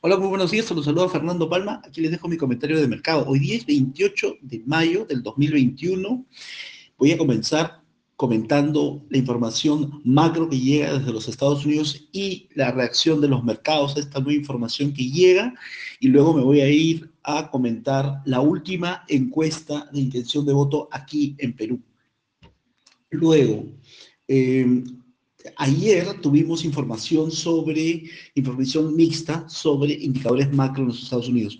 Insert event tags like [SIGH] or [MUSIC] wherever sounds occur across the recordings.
Hola, muy buenos días. Los saludo a Fernando Palma. Aquí les dejo mi comentario de mercado. Hoy día es 28 de mayo del 2021. Voy a comenzar comentando la información macro que llega desde los Estados Unidos y la reacción de los mercados a esta nueva información que llega. Y luego me voy a ir a comentar la última encuesta de intención de voto aquí en Perú. Luego, eh, ayer tuvimos información sobre, información mixta sobre indicadores macro en los Estados Unidos.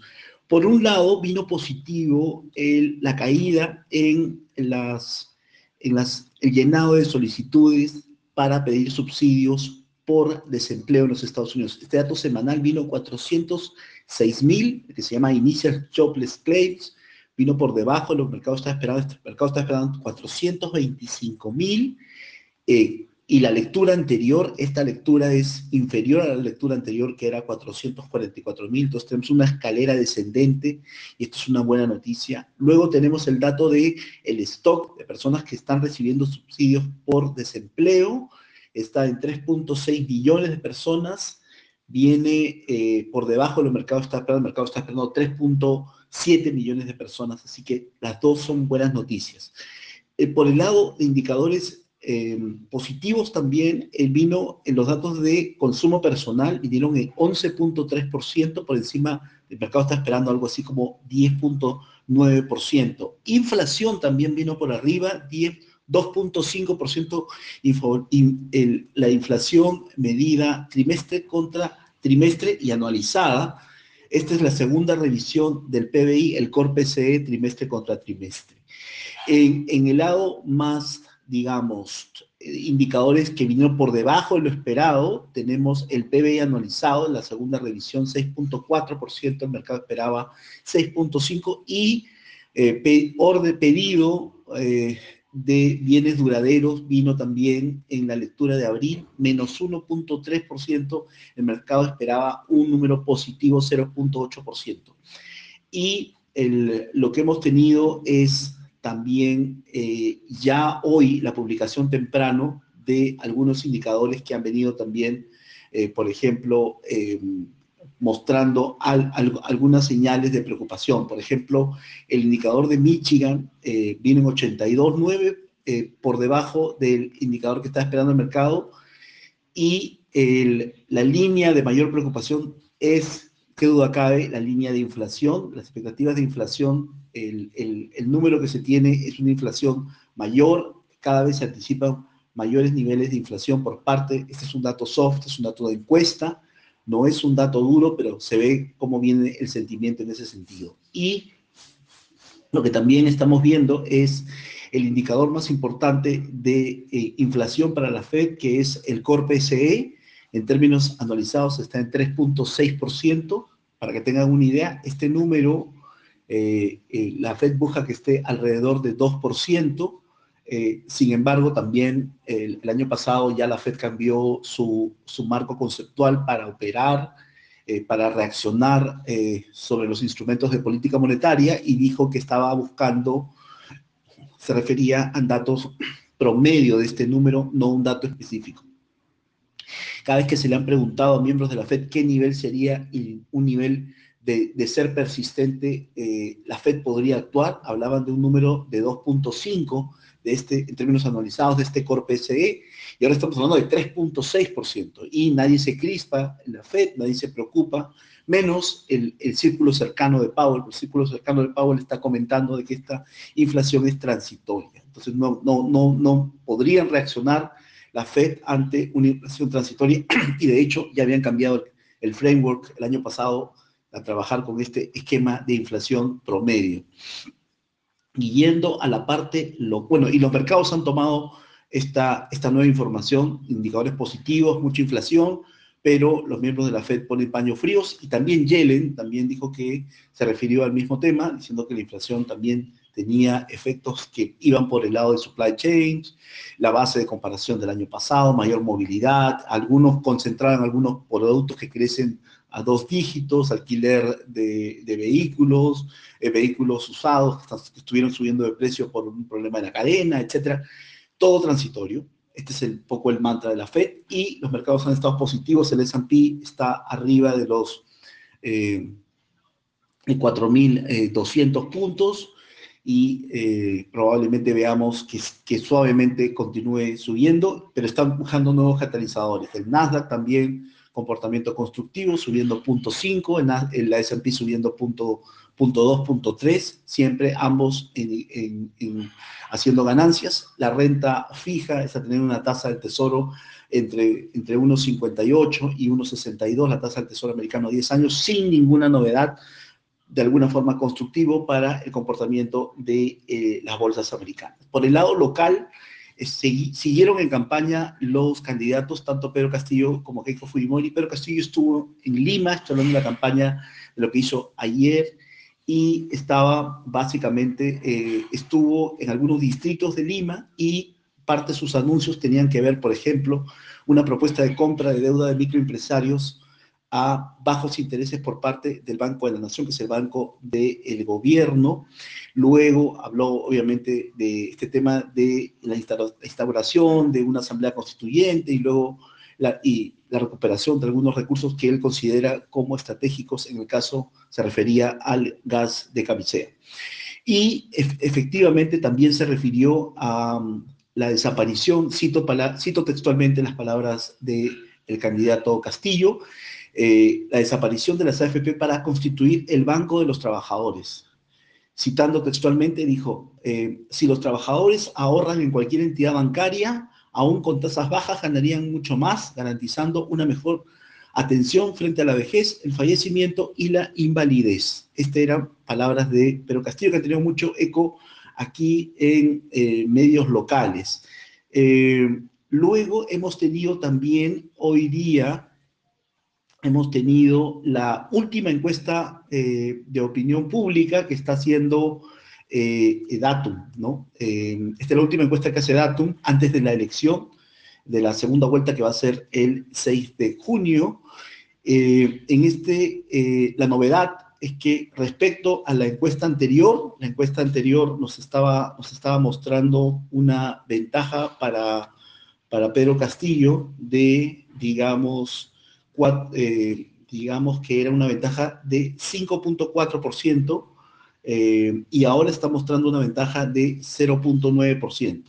Por un lado, vino positivo la caída en, las, en las, el llenado de solicitudes para pedir subsidios por desempleo en los Estados Unidos. Este dato semanal vino 406 mil, que se llama Initial Jobless Claims, vino por debajo, los mercados está esperando, mercado está esperando 425 mil, eh, y la lectura anterior, esta lectura es inferior a la lectura anterior que era 444 mil, entonces tenemos una escalera descendente y esto es una buena noticia. Luego tenemos el dato de el stock de personas que están recibiendo subsidios por desempleo, está en 3.6 millones de personas, viene eh, por debajo de los mercados, está el mercado está esperando 3.7 millones de personas, así que las dos son buenas noticias. Eh, por el lado de indicadores eh, positivos también el vino en los datos de consumo personal vinieron en 11.3% por encima del mercado está esperando algo así como 10.9%. Inflación también vino por arriba, 2.5% la inflación medida trimestre contra trimestre y anualizada. Esta es la segunda revisión del PBI, el Core PCE trimestre contra trimestre. En el lado más digamos, indicadores que vinieron por debajo de lo esperado. Tenemos el PBI anualizado en la segunda revisión 6.4%, el mercado esperaba 6.5% y eh, orden pedido eh, de bienes duraderos vino también en la lectura de abril, menos 1.3%, el mercado esperaba un número positivo 0.8%. Y lo que hemos tenido es también eh, ya hoy la publicación temprano de algunos indicadores que han venido también, eh, por ejemplo, eh, mostrando algunas señales de preocupación. Por ejemplo, el indicador de Michigan viene en 82.9 por debajo del indicador que está esperando el mercado y la línea de mayor preocupación es, qué duda cabe, la línea de inflación. Las expectativas de inflación el, número que se tiene es una inflación mayor, cada vez se anticipan mayores niveles de inflación por parte, este es un dato soft, es un dato de encuesta, no es un dato duro, pero se ve cómo viene el sentimiento en ese sentido. Y lo que también estamos viendo es el indicador más importante de eh, inflación para la Fed, que es el Core PCE, en términos anualizados está en 3.6%, para que tengan una idea, este número eh, eh, la Fed busca que esté alrededor de 2%, eh, sin embargo, también el, año pasado ya la Fed cambió su, marco conceptual para operar, para reaccionar sobre los instrumentos de política monetaria y dijo que estaba buscando, se refería a datos promedio de este número, no un dato específico. Cada vez que se le han preguntado a miembros de la Fed qué nivel sería un nivel de, ser persistente, eh, la Fed podría actuar. Hablaban de un número de 2.5 de este, en términos anualizados de este core PCE, y ahora estamos hablando de 3.6%. Y nadie se crispa en la Fed, nadie se preocupa, menos el, círculo cercano de Powell. El círculo cercano de Powell está comentando de que esta inflación es transitoria. Entonces no, no, no, no podrían reaccionar la Fed ante una inflación transitoria [CLEARS THROAT] y de hecho ya habían cambiado el framework el año pasado a trabajar con este esquema de inflación promedio. Y yendo a la parte, lo, bueno, y los mercados han tomado esta, esta nueva información, indicadores positivos, mucha inflación, pero los miembros de la Fed ponen paños fríos y también Yellen también dijo que se refirió al mismo tema, diciendo que la inflación también tenía efectos que iban por el lado de supply chains, la base de comparación del año pasado, mayor movilidad, algunos concentraron algunos productos que crecen a dos dígitos, alquiler de, vehículos, eh, vehículos usados que estuvieron subiendo de precio por un problema de la cadena, etcétera. Todo transitorio. Este es un poco el mantra de la Fed y los mercados han estado positivos. El S&P está arriba de los 4.200 puntos y eh, probablemente veamos que, que, suavemente continúe subiendo, pero están buscando nuevos catalizadores. El Nasdaq también, comportamiento constructivo, subiendo 0.5, el, S&P subiendo 0.2, 0.3, siempre ambos en, haciendo ganancias. La renta fija está teniendo una tasa del tesoro entre, entre 1,58 y 1,62, la tasa del tesoro americano 10 años, sin ninguna novedad de alguna forma constructivo para el comportamiento de eh, las bolsas americanas. Por el lado local, eh, siguieron en campaña los candidatos, tanto Pedro Castillo como Keiko Fujimori. Pedro Castillo estuvo en Lima, hablando de la campaña de lo que hizo ayer, y estaba básicamente, eh, estuvo en algunos distritos de Lima y parte de sus anuncios tenían que ver, por ejemplo, una propuesta de compra de deuda de microempresarios a bajos intereses por parte del Banco de la Nación, que es el banco del gobierno. Luego habló, obviamente, de este tema de la instauración de una asamblea constituyente y luego la, y la recuperación de algunos recursos que él considera como estratégicos, en el caso se refería al gas de camisea. Y efectivamente también se refirió a um, la desaparición, cito, cito textualmente las palabras del candidato Castillo, eh, la desaparición de las AFP para constituir el Banco de los Trabajadores. Citando textualmente, dijo, eh, si los trabajadores ahorran en cualquier entidad bancaria, aún con tasas bajas ganarían mucho más, garantizando una mejor atención frente a la vejez, el fallecimiento y la invalidez. Estas eran palabras de Pedro Castillo, que ha tenido mucho eco aquí en eh, medios locales. luego hemos tenido también hoy día hemos tenido la última encuesta eh, de opinión pública que está haciendo eh, Datum, ¿no? Eh, esta es la última encuesta que hace Datum antes de la elección de la segunda vuelta que va a ser el 6 de junio. en este, la novedad es que respecto a la encuesta anterior, la encuesta anterior nos estaba, nos estaba mostrando una ventaja para, para Pedro Castillo de, digamos, eh, digamos que era una ventaja de 5.4% eh, y ahora está mostrando una ventaja de 0.9%.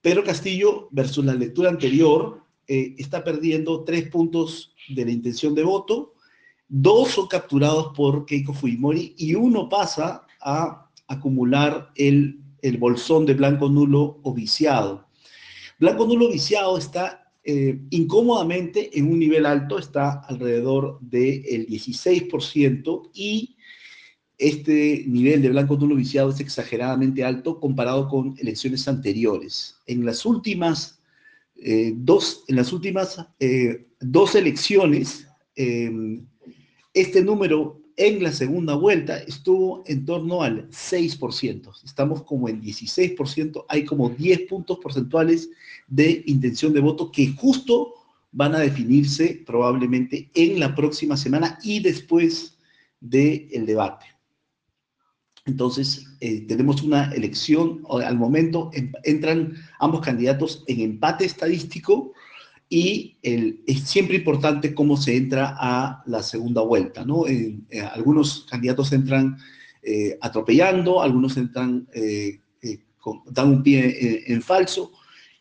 Pedro Castillo, versus la lectura anterior, eh, está perdiendo tres puntos de la intención de voto, dos son capturados por Keiko Fujimori y uno pasa a acumular el, el bolsón de blanco nulo o viciado. Blanco nulo viciado está eh, incómodamente en un nivel alto, está alrededor del 16% y este nivel de blanco nulo viciado es exageradamente alto comparado con elecciones anteriores. En las últimas, eh, dos, en las últimas eh, dos elecciones, este número en la segunda vuelta estuvo en torno al 6%. Estamos como en 16%, hay como 10 puntos porcentuales de intención de voto que justo van a definirse probablemente en la próxima semana y después del debate. Entonces, eh, tenemos una elección, al momento entran ambos candidatos en empate estadístico, y es siempre importante cómo se entra a la segunda vuelta, ¿no? Eh, algunos candidatos entran eh, atropellando, algunos entran, eh, dan un pie en falso,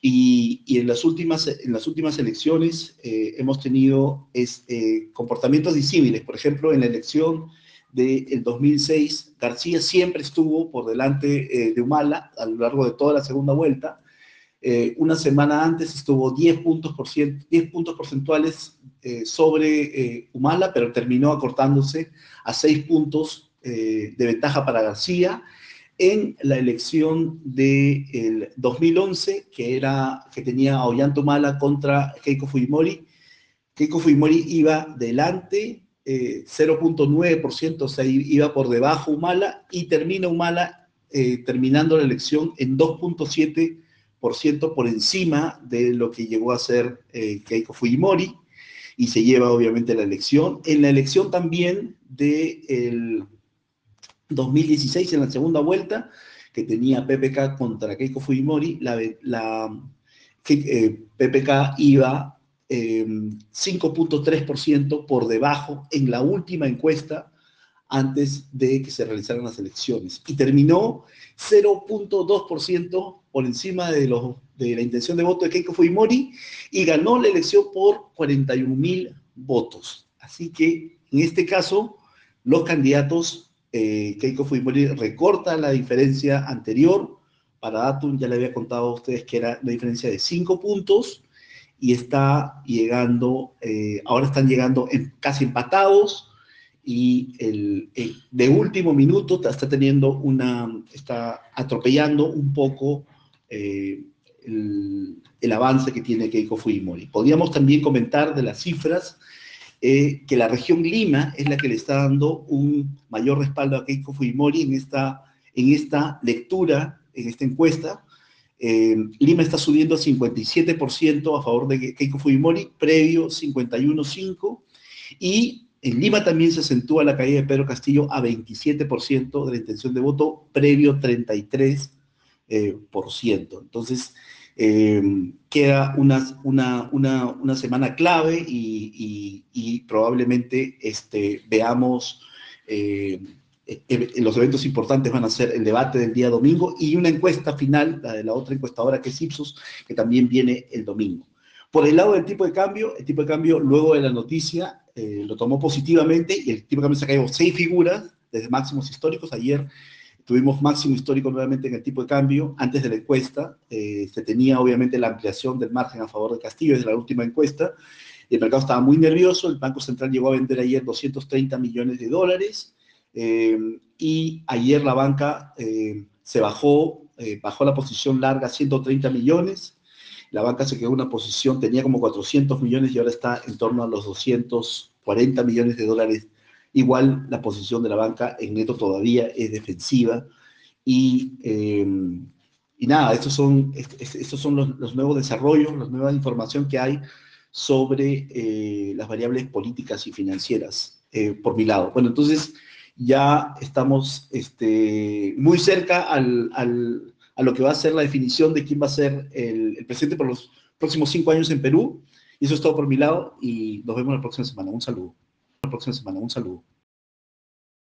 y, y, en, las últimas, en las últimas elecciones hemos tenido es, comportamientos disímiles. Por ejemplo, en la elección del 2006, García siempre estuvo por delante de Humala a lo largo de toda la segunda vuelta, eh, una semana antes estuvo 10 puntos, por 10 puntos porcentuales eh, sobre eh, Humala, pero terminó acortándose a 6 puntos de ventaja para García. En la elección del 2011, que, era, que tenía a Ollanta Humala contra Keiko Fujimori, Keiko Fujimori iba delante 0.9%, o sea, iba por debajo Humala, y termina Humala terminando la elección en 2.7% por ciento por encima de lo que llegó a ser eh, Keiko Fujimori y se lleva obviamente la elección. En la elección también del 2016, en la segunda vuelta, que tenía PPK contra Keiko Fujimori, la, la PPK eh, iba 5.3% por debajo en la última encuesta antes de que se realizaran las elecciones. Y terminó 0.2% por encima de, los, de la intención de voto de Keiko Fujimori y ganó la elección por 41 mil votos. Así que en este caso, los candidatos, eh, Keiko Fujimori recorta la diferencia anterior. Para Datum ya le había contado a ustedes que era una diferencia de 5 puntos y está llegando, eh, ahora están llegando casi empatados y el, de último minuto está teniendo una, está atropellando un poco eh, el, avance que tiene Keiko Fujimori. Podríamos también comentar de las cifras eh, que la región Lima es la que le está dando un mayor respaldo a Keiko Fujimori en esta, en esta lectura, en esta encuesta. Eh, Lima está subiendo a 57% a favor de Keiko Fujimori, previo 51.5%, y en Lima también se acentúa la caída de Pedro Castillo a 27% de la intención de voto, previo 33%. Eh. Entonces, eh, queda una, una, una, una, semana clave y, probablemente este, veamos, eh, los eventos importantes van a ser el debate del día domingo y una encuesta final, la de la otra encuestadora que es Ipsos, que también viene el domingo. Por el lado del tipo de cambio, el tipo de cambio luego de la noticia lo tomó positivamente y el tipo de cambio se ha caído seis figuras desde máximos históricos. Ayer Tuvimos máximo histórico nuevamente en el tipo de cambio. Antes de la encuesta eh, se tenía obviamente la ampliación del margen a favor de Castillo desde la última encuesta. El mercado estaba muy nervioso. El Banco Central llegó a vender ayer 230 millones de dólares. Eh, y ayer la banca eh, se bajó, bajó la posición larga a 130 millones. La banca se quedó en una posición, tenía como 400 millones y ahora está en torno a los 240 millones de dólares Igual la posición de la banca en neto todavía es defensiva. Y, em, y nada, estos son, estos son los, nuevos desarrollos, la nueva información que hay sobre eh, las variables políticas y financieras eh, por mi lado. Bueno, entonces ya estamos este, muy cerca al, al, a lo que va a ser la definición de quién va a ser el, presidente por los próximos cinco años en Perú. Y eso es todo por mi lado y nos vemos la próxima semana. Un saludo la próxima semana. Un saludo.